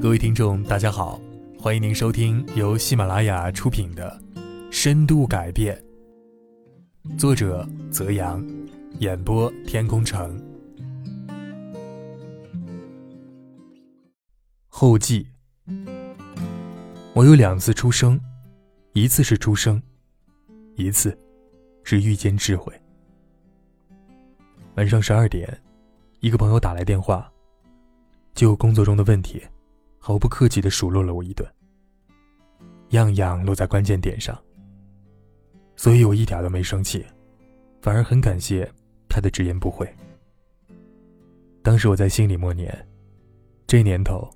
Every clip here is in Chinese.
各位听众，大家好，欢迎您收听由喜马拉雅出品的《深度改变》，作者泽阳，演播天空城。后记：我有两次出生，一次是出生，一次是遇见智慧。晚上十二点，一个朋友打来电话，就工作中的问题，毫不客气的数落了我一顿。样样落在关键点上，所以我一点都没生气，反而很感谢他的直言不讳。当时我在心里默念：这年头，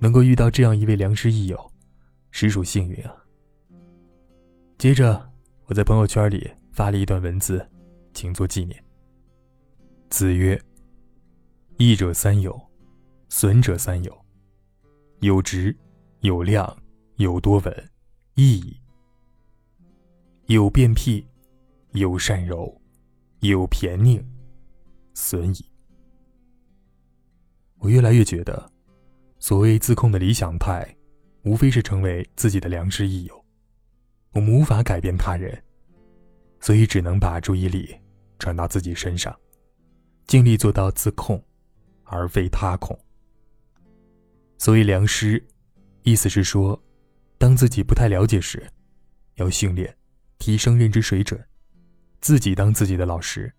能够遇到这样一位良师益友，实属幸运啊。接着，我在朋友圈里发了一段文字，请做纪念。子曰：“益者三友，损者三友。有直，有量，有多闻，益矣；有变辟，有善柔，有偏佞，损矣。”我越来越觉得，所谓自控的理想派，无非是成为自己的良师益友。我们无法改变他人，所以只能把注意力转到自己身上。尽力做到自控，而非他控。所谓良师，意思是说，当自己不太了解时，要训练、提升认知水准，自己当自己的老师。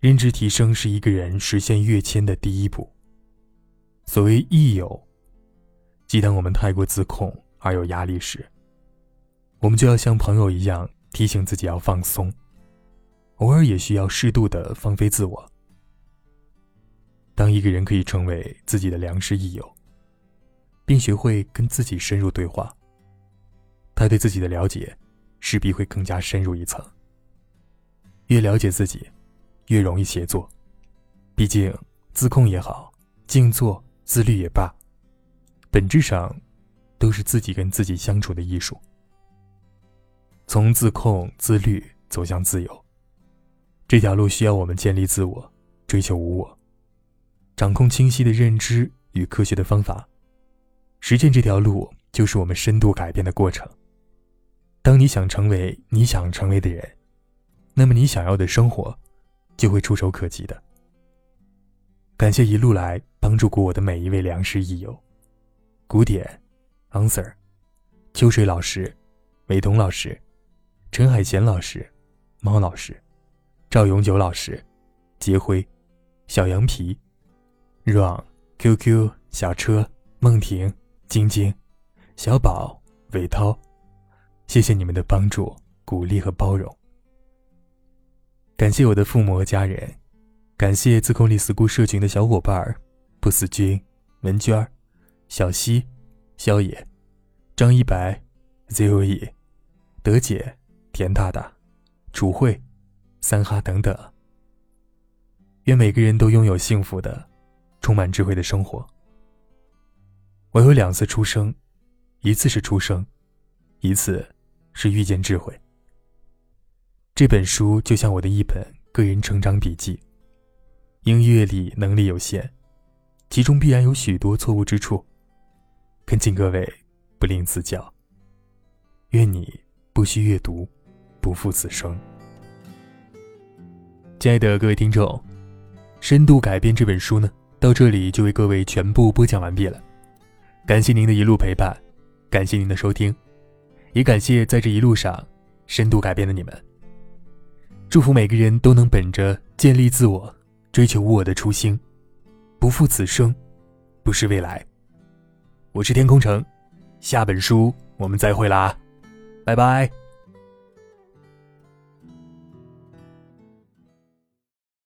认知提升是一个人实现跃迁的第一步。所谓益友，即当我们太过自控而有压力时，我们就要像朋友一样提醒自己要放松。偶尔也需要适度的放飞自我。当一个人可以成为自己的良师益友，并学会跟自己深入对话，他对自己的了解势必会更加深入一层。越了解自己，越容易协作。毕竟，自控也好，静坐自律也罢，本质上都是自己跟自己相处的艺术。从自控自律走向自由。这条路需要我们建立自我，追求无我，掌控清晰的认知与科学的方法。实践这条路，就是我们深度改变的过程。当你想成为你想成为的人，那么你想要的生活就会触手可及的。感谢一路来帮助过我的每一位良师益友：古典、Answer、秋水老师、美彤老师、陈海贤老师、猫老师。赵永久老师，杰辉，小羊皮，run QQ 小车梦婷晶晶，小宝伟涛，谢谢你们的帮助、鼓励和包容。感谢我的父母和家人，感谢自控力 school 社群的小伙伴儿，不死君、文娟、小西、萧野、张一白、Zoe、德姐、田大大、楚慧。三哈等等。愿每个人都拥有幸福的、充满智慧的生活。我有两次出生，一次是出生，一次是遇见智慧。这本书就像我的一本个人成长笔记。因阅历能力有限，其中必然有许多错误之处，恳请各位不吝赐教。愿你不需阅读，不负此生。亲爱的各位听众，《深度改变》这本书呢，到这里就为各位全部播讲完毕了。感谢您的一路陪伴，感谢您的收听，也感谢在这一路上深度改变的你们。祝福每个人都能本着建立自我、追求无我的初心，不负此生，不失未来。我是天空城，下本书我们再会啦，拜拜。